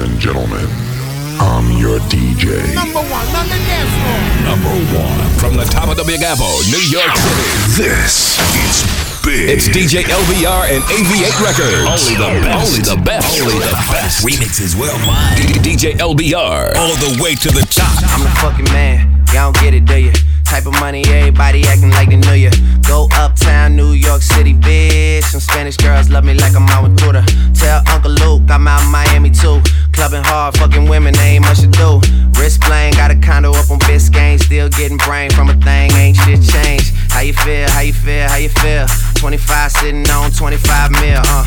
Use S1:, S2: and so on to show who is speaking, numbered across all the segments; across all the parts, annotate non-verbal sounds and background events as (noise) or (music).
S1: and gentlemen, I'm your DJ.
S2: Number one on the dance floor.
S3: Number one from the top of the Big Apple, New York City.
S1: This is big.
S3: It's DJ LBR and AV8 Records. Only the best. Only the best. Only the best.
S4: Remixes worldwide.
S3: D- DJ LBR.
S4: All the way to the top.
S5: I'm the fucking man. Y'all don't get it, do you? Type of money, everybody acting like they knew you. Go uptown, New York City, bitch. Some Spanish girls love me like I'm out with Buddha. Tell Uncle Luke I'm out Miami too. Clubbing hard, fucking women, ain't much to do. Wrist playing, got a condo up on Biscayne. Still getting brain from a thing, ain't shit changed. How you feel? How you feel? How you feel? 25 sitting on 25 mil, uh.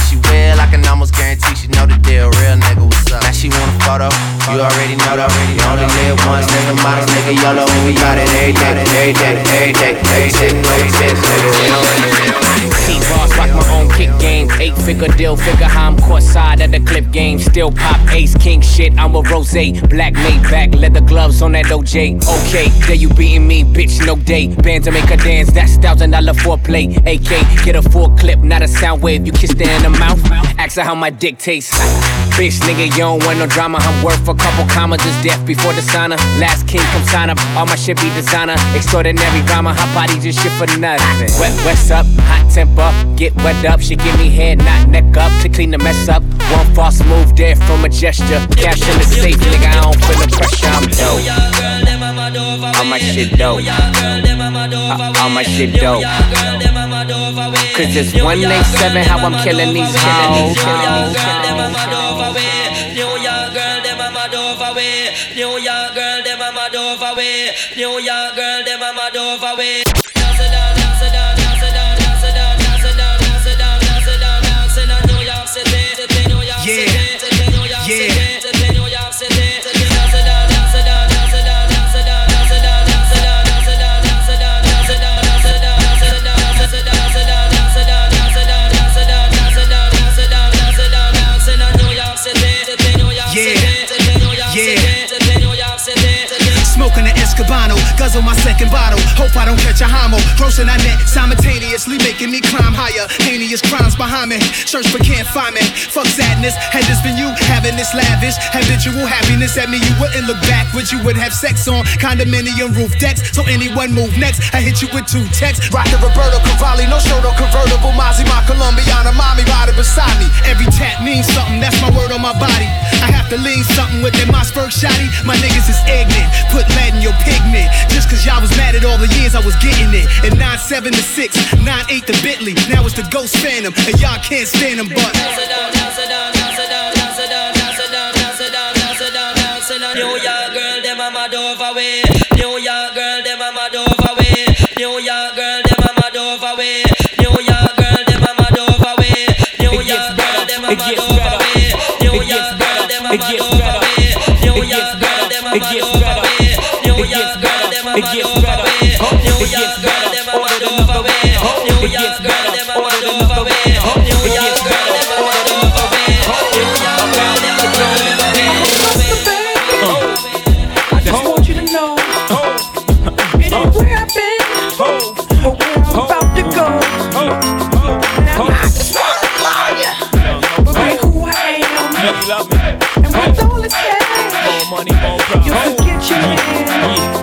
S5: she will. I can almost guarantee she know the deal. Real nigga, what's up? Now she want a photo. You already know though. You only live once, nigga. Models, nigga, YOLO. We got it every day, every day, every day. Every sitting, every bitch, nigga. We don't really
S6: figure deal, figure how I'm caught side of the clip game. Still pop ace, king shit. I'm a rose. Black made back, leather gloves on that OJ. Okay, there you beating me, bitch, no day. Band to make her dance, that's thousand dollar foreplay. AK, get a full clip, not a sound wave. You kiss her in the mouth. Ask her how my dick tastes. Bitch, nigga, you don't want no drama. I'm worth a couple commas. Just death before the sauna. Last king come sign up. All my shit be designer. Extraordinary drama. Hot body just shit for nothing. Wet, what's up? Hot temper. Get wet up. She give me head, not neck up. To clean the mess up. One false move there from a gesture. Cash in the safe, nigga. I don't feel the pressure. I'm dope. All my shit dope. Uh, all my shit dope. Cause it's 187 how I'm killing these hoes.
S7: New York girl, them a mad over way. New York girl, them a mad over way. New York girl, them a mad over way.
S8: An Escobano, guzzle my second bottle. Hope I don't catch a homo. Grossing I net simultaneously making me climb higher. Heinous crimes behind me. Search but can't find me. Fuck sadness. Had this been you having this lavish habitual happiness at me, you wouldn't look backwards. You would have sex on condominium roof decks. So anyone move next, I hit you with two texts. Rock the Roberto Cavalli, no show, no convertible. Mozzie, my Colombiana, mommy riding beside me. Every tap means something. That's my word on my body. I have to lean something with that Mossberg shotty. My niggas is ignorant. Put lead in your pigment. Just cause y'all was mad at all the years I was getting it. And 9-7 to 6, 9-8 to Bentley. Now it's the Ghost Phantom. And y'all can't stand them, but.
S7: New York girl, them a mad over way. New York girl, them a mad over way. New York girl, them a mad over way. New York girl, them a mad over way. New York girl, them a mad over way. New York girl, them a mad over way. it gets better. It. Gets better. Order another win. It. It gets better. Order another win.
S9: I just want you to know. It where I've been, where I'm about to go. Now I just wanna love you, be who I am, and with all it takes, you can get
S10: your man.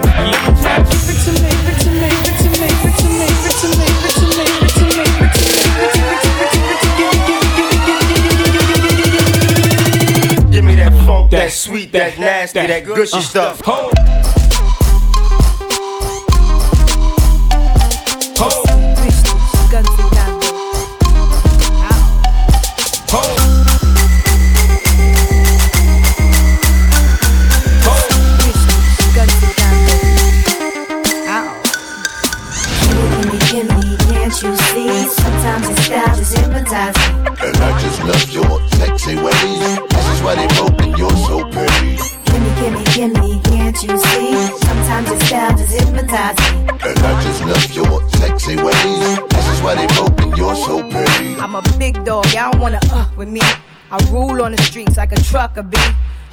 S10: that, nasty, that, gushy stuff.
S11: Hold. Trucker, B.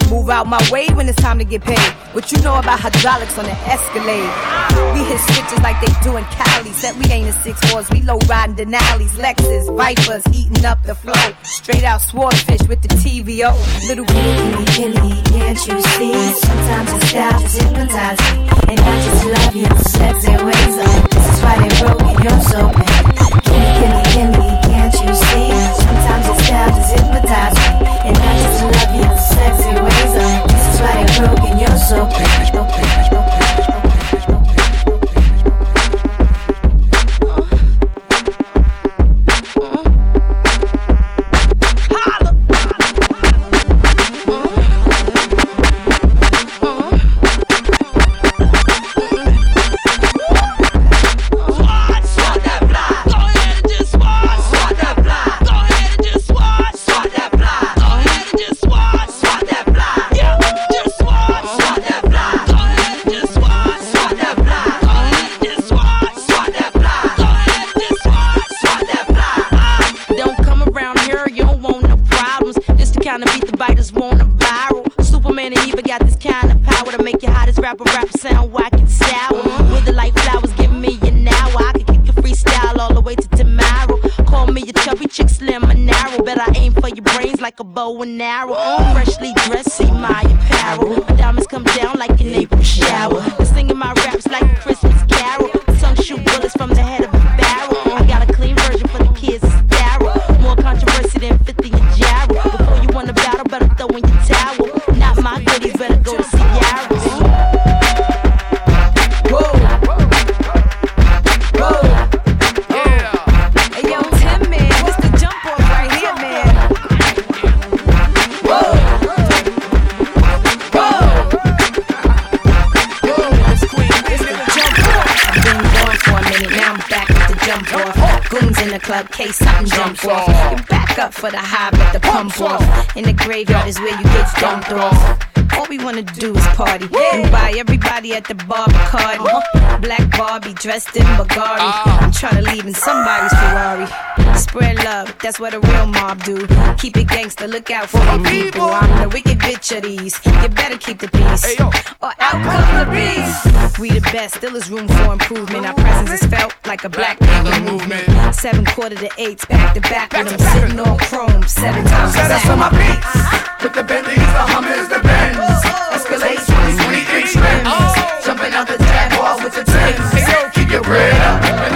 S11: Move out my way when it's time to get paid. What you know about hydraulics on the Escalade? We hit switches like they do in Cali. Said we ain't in six fours, we low riding Denali's, Lexus, Vipers, eating up the flow. Straight out swordfish with the TVO. Little
S12: Killy, killy, can't you see? Sometimes your style just hypnotize me. And I just love your sexy ways. Oh, this is why they broke and you're so
S13: for the
S11: high, but the pump off. In the graveyard is where you get dumped off. All we wanna do is party and buy everybody at the bar Bacardi. Uh-huh. Black Barbie dressed in Bulgari. Ah. I'm trying to leave in somebody's Ferrari. Spread love, that's what a real mob do. Keep it gangster, look out for the people. I'm the wicked bitch of these. You better keep the peace, or out come the beast. We the best, still is room for improvement. Our presence is felt like a black nigga movement. Seven quarter to eights, back to back with them sitting on chrome seven times.
S14: Set us on my beats. With the Bentleys, the Hummers, the Benz. Escalade 20, 23 trims. Jumping out the Jaguar with the Timbs. Keep your bread up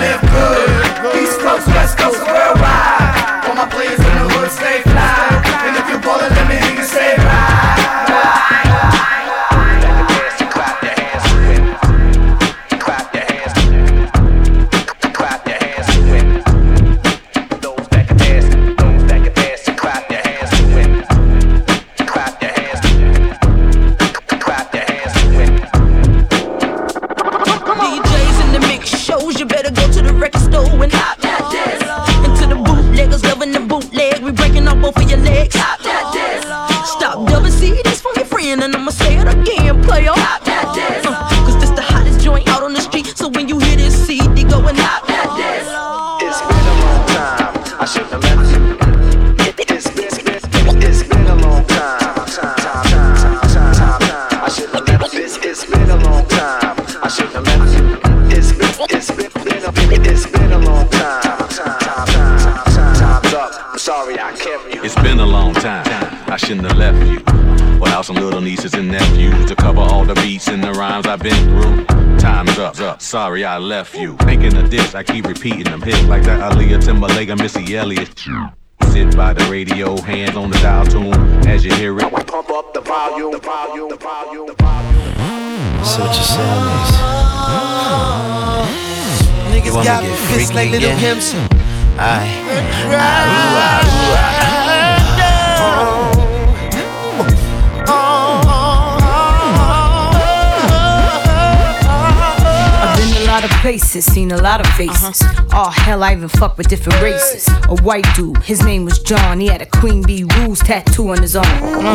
S13: up.
S15: up. Sorry I
S3: left you. Thinking of this, I keep repeating them hits like that Aaliyah Timbaland and Missy Elliott. Sit by the radio, hands on the dial tune as you hear it.
S15: Pump up the volume, the volume, the volume, the volume.
S16: So what you saying is, you
S10: Niggas
S16: wanna
S10: got
S16: get
S10: fists
S16: freaky
S10: like little
S16: again?
S10: pimps.
S11: I've places, seen a lot of faces. Oh hell, I even fuck with different races. A white dude, his name was John. He had a Queen Bee Rules tattoo on his arm.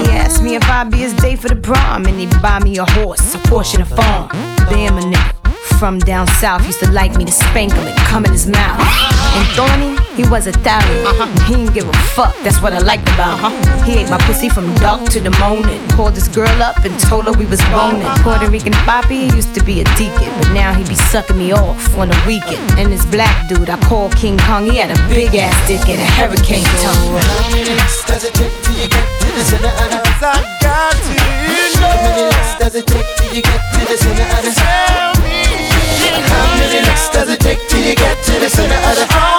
S11: He asked me if I'd be his day for the prom, and he'd buy me a horse, a and a farm. Damn a nigga. From down south used to like me to spank him and come in his mouth. And Thorny, he was Italian. He didn't give a fuck, that's what I liked about him. He ate my pussy from dark to the morning. Called this girl up and told her we was boning. Puerto Rican Papi used to be a deacon, but now he be sucking me off on the weekend. And this black dude I call King Kong, he had a big ass dick and a hurricane tongue.
S16: Does it take till you get to the center of the
S2: I got to
S16: licks does it take till you get to the center of the
S2: Tell me
S16: How many licks does it take till you get to the center of the How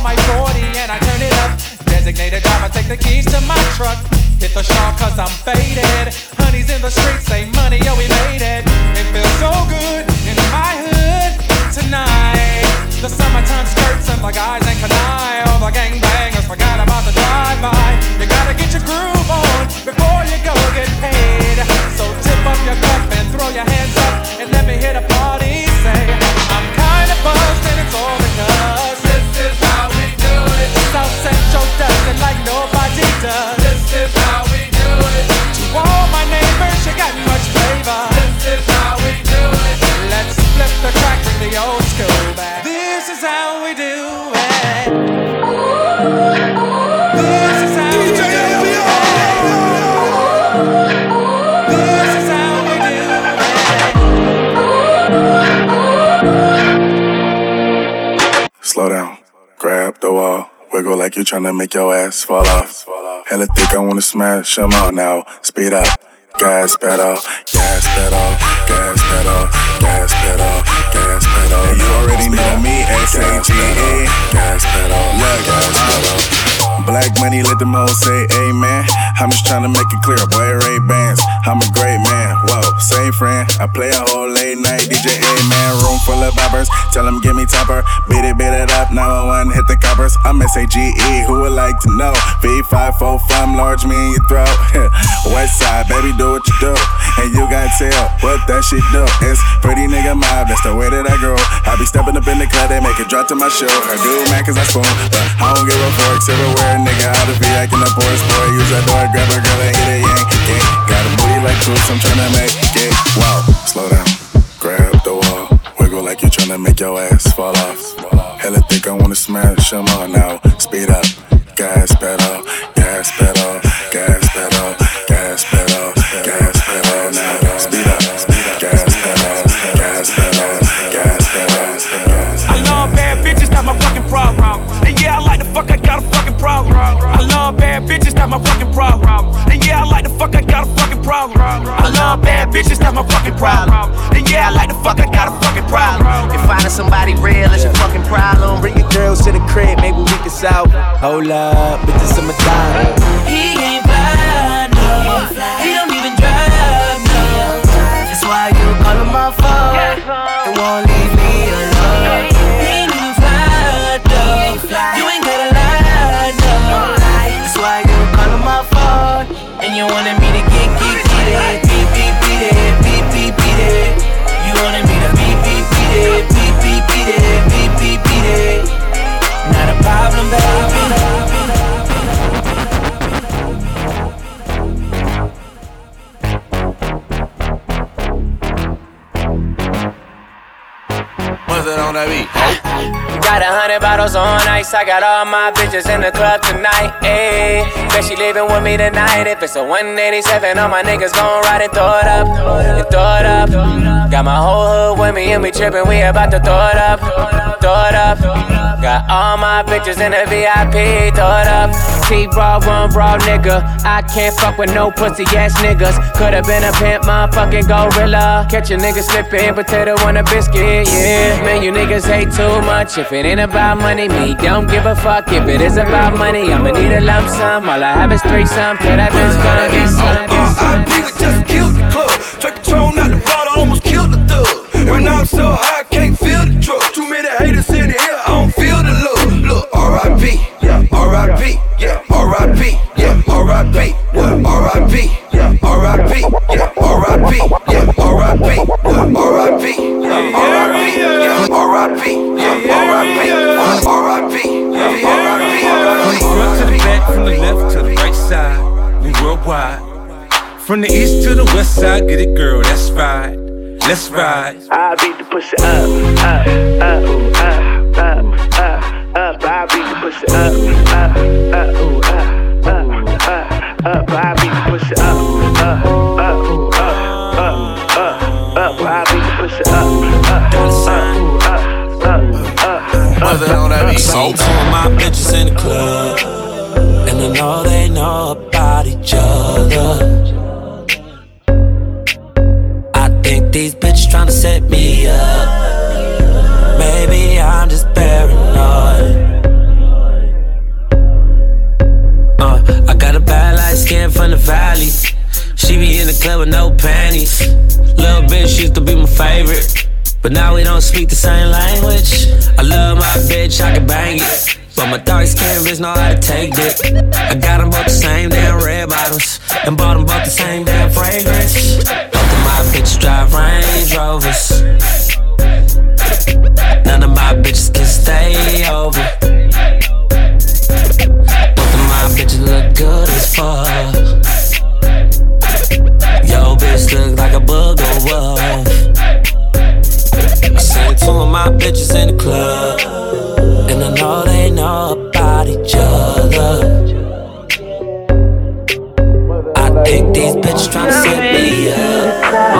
S2: I my 40 and I turn it up. Designated driver, take the keys to my truck. Hit the shop cause I'm faded. Honey's in the streets, say money, yo, we made it. It feels so good in my hood tonight. The summertime skirts and the guys
S17: wiggle like you're trying to make your ass fall off. Hella thick, I wanna smash 'em all now. Speed up, gas pedal, gas pedal, gas pedal, gas pedal, gas pedal.
S18: And you already know me, S-A-G-E.
S17: Gas pedal, yeah, gas pedal.
S18: Black money, let them hoes say amen. I'm just trying to make it clear, boy, Ray Bans. I'm a great man, whoa, same friend. I play a whole late night DJ, man. Room full of boppers, tell them give me topper. Beat it, beat it up, 911, hit the coppers. I'm S-A-G-E, who would like to know? V545, large me in your throat. (laughs) West side, baby, do what you do. And you gotta tell what that shit do. It's pretty nigga mob, that's the way that I grow. I be stepping up in the club, they make it drop to my show. I do man, cause I spoon, but I don't give a fuck. Silverware, nigga, of V, acting up Boris boy. Use that door, grab a girl and hit a yank. Yeah, got a booty like Cruise, I'm trying to make it. Wow,
S17: Slow down, like you're trying to make your ass fall off. Hella thick, I wanna smash smash 'em all now. Speed up, gas pedal, gas pedal,
S19: love bad bitches, that's my fucking problem. And yeah, I like the fuck, I got a fucking problem.
S5: If finding somebody real is your fucking problem,
S20: Bring your girls to the crib, maybe we can solve. Hold up, bitches in my time.
S7: He ain't fly, no. He don't even drive, no. That's why you call him my phone and won't leave
S21: on beat?
S6: Got a hundred bottles on ice. I got all my bitches in the club tonight. Ayy, bet she leaving with me tonight. If it's a 187, all my niggas gon' ride and throw it up, and throw it up. Got my whole hood with me and we trippin'. We about to throw it up, throw it up. Got all my bitches in the VIP. It up. T raw, one raw nigga. I can't fuck with no pussy ass niggas. Could've been a pimp, motherfucking gorilla. Catch a nigga slippin', potato on a biscuit. Yeah, man, you niggas hate too much. If it ain't about money, me don't give a fuck. If it is about money, I'ma need a lump sum. All I have is three sum. Till that bitch gonna get some.
S19: I just killed the club. Drink Patron out the bottle, almost killed the thug. When I'm so high, R.I.P. Yeah, R.I.P. Yeah, R.I.P. Yeah, R.I.P. What? R.I.P. Yeah, R.I.P. Yeah, R.I.P. Yeah, R.I.P. What? R.I.P. Yeah, R.I.P. Yeah, R.I.P. Yeah, R.I.P. What? R.I.P. Yeah, R.I.P.
S21: From the front to the back, from the left to the right side, we worldwide. From the east to the west side, get it, girl, that's right. Let's ride.
S22: I beat the pussy up, up, up, ooh, up,
S23: But now we don't speak the same language. I love my bitch, I can bang it. But my dark skin bitch know how to take it. I got them both the same damn red bottoms. And bought them both the same damn fragrance. Both of my bitches drive Range Rovers. None of my bitches can stay over. Both of my bitches look good as fuck. Yo, bitch look like a booger wolf. I seen two of my bitches in the club, and I know they know about each other. I think these bitches tryna set me up.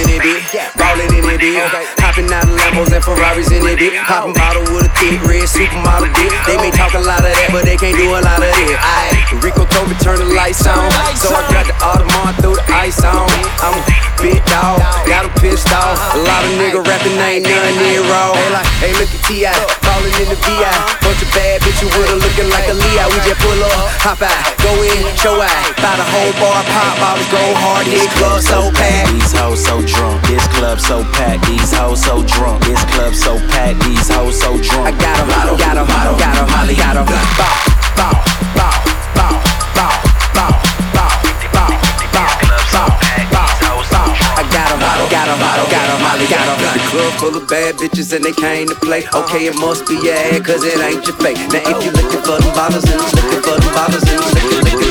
S24: in it, bitch. Ballin' in it, bitch. Hopping out of Lambos and Ferraris in it, bitch. Poppin' bottle with a thick red supermodel dick. They may talk a lot of that, but they can't do a lot of it. I Rico Kobe turn the lights on. So I got the Audemars, throw the ice on. I'm a big dog, got him pissed off. A lot of nigga rapping ain't none near raw. Hey, look at T.I. Callin' in the VI. Bunch of bad bitches with her looking like a Leo. We just pull up, hop out, go in, show out. Buy the whole bar, pop bottles, go hard, hit club so packed.
S20: These hoes so drunk, this club so packed. These hoes so drunk, this club so packed. These hoes so drunk.
S24: I got 'em, got 'em, got 'em, Holly got 'em. Bow, bow, bow, bow, bow, bow, bow, bow, bow, bow, bow. I got 'em, got 'em, got 'em, Holly got 'em. The club full of bad bitches and they came to play. Okay, it must be your ad, cause it ain't your fake. Now if you looking for them bottles and looking for them bottles and looking, looking,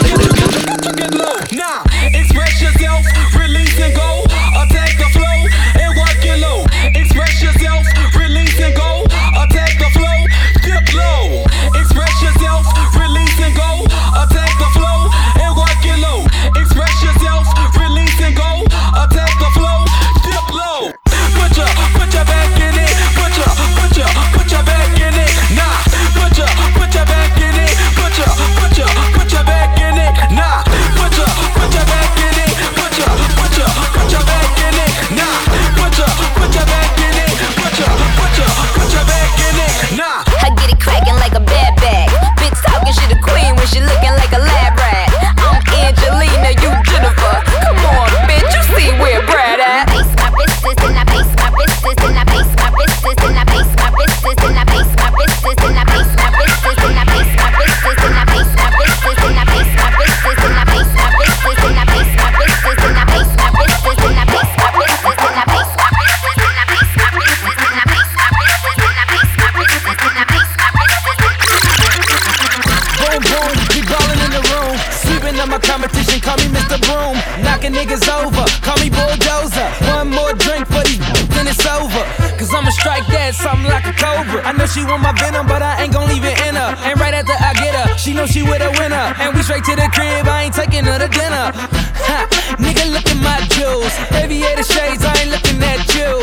S25: I know she want my venom, but I ain't gon' leave it in her. And right after I get her, she know she with a winner. And we straight to the crib, I ain't taking her to dinner. Ha, nigga, look at my jewels. Aviator shades, I ain't looking at you.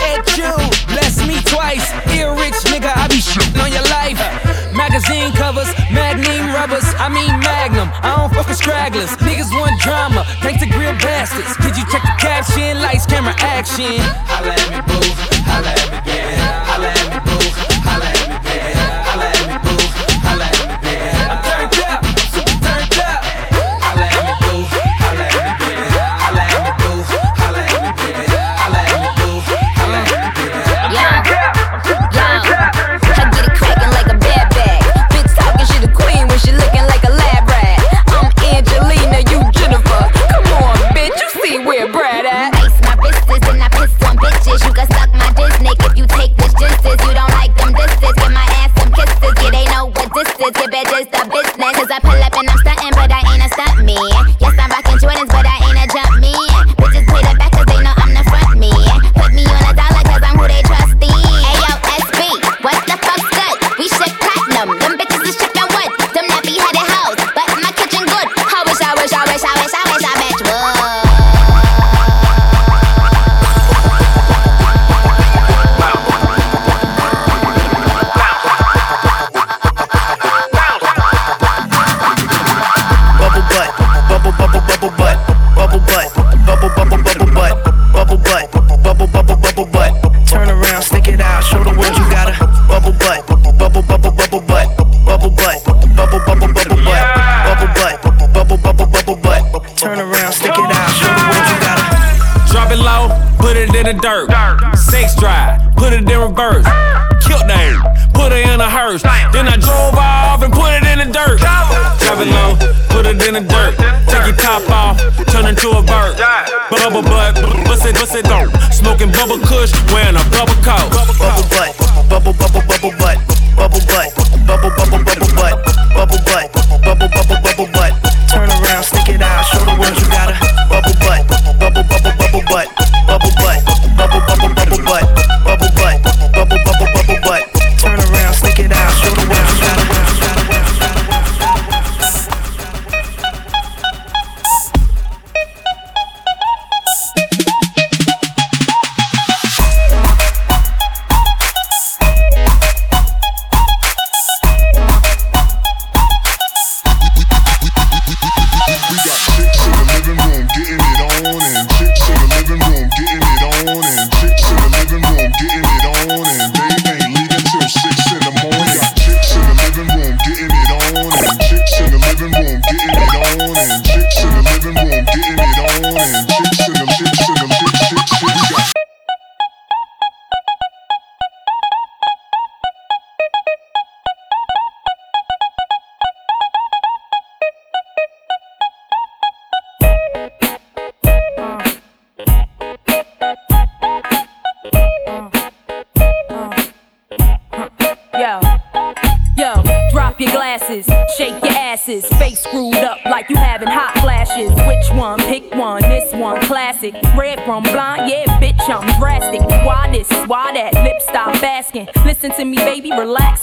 S25: At you, bless me twice. Ear rich, nigga, I be shitting on your life. Magazine covers, magnum rubbers, I mean magnum. I don't fuck with stragglers. Niggas want drama, thanks to grill bastards. Did you check the caption? Lights, camera, action. Holla at me, boo. Holla at me, yeah. Holla at me, boo.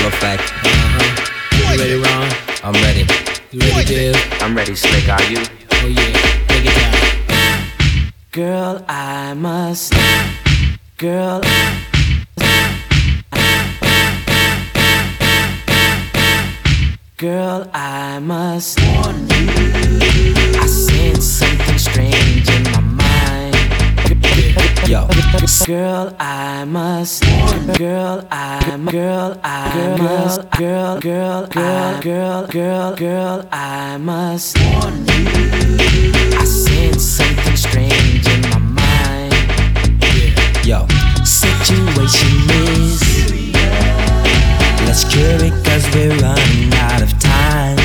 S26: full effect. Uh-huh.
S6: You ready, uh-huh. Ron?
S26: I'm ready.
S6: You ready,
S5: I'm ready, Slick. Are you?
S6: Oh yeah. It down.
S23: Girl, I must. Girl. Girl, I must warn you. I sense something strange in my Yo, girl, I must. Girl, I must. girl, I must. Girl, girl, girl, girl, girl, girl, I must. I sense something strange in my mind. Yo, situation is. Let's cure it cause we're running out of time.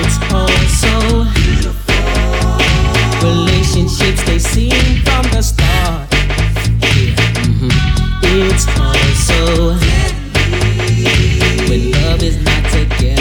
S23: It's all Relationships they seem from the start. Mm-hmm. It's all so when love is not together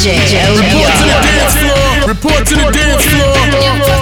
S27: DJ
S28: Report to the
S27: dance
S28: floor.
S27: Report to the dance floor.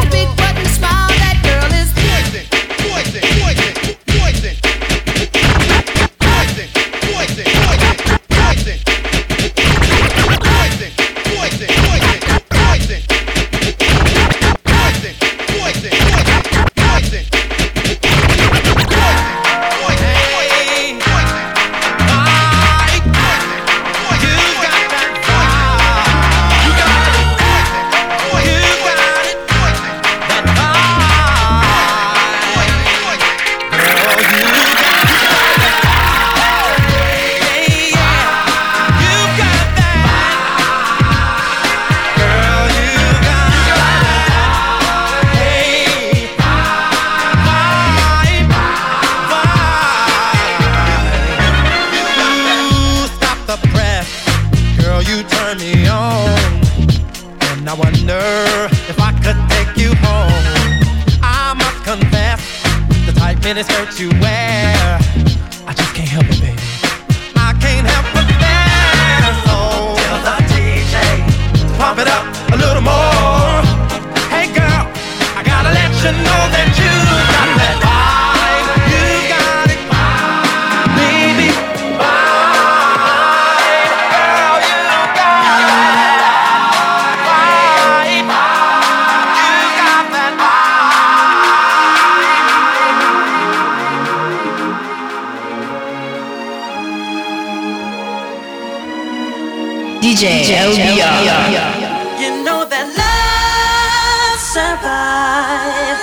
S2: DJ
S27: LBR.
S28: You know that love survive.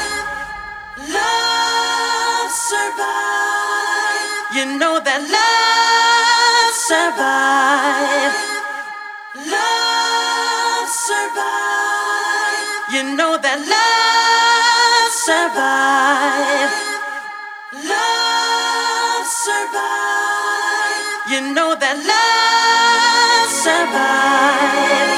S28: Love survive. You know that love survive. Love survive. You know that love survive. Love survive. You know that love survive.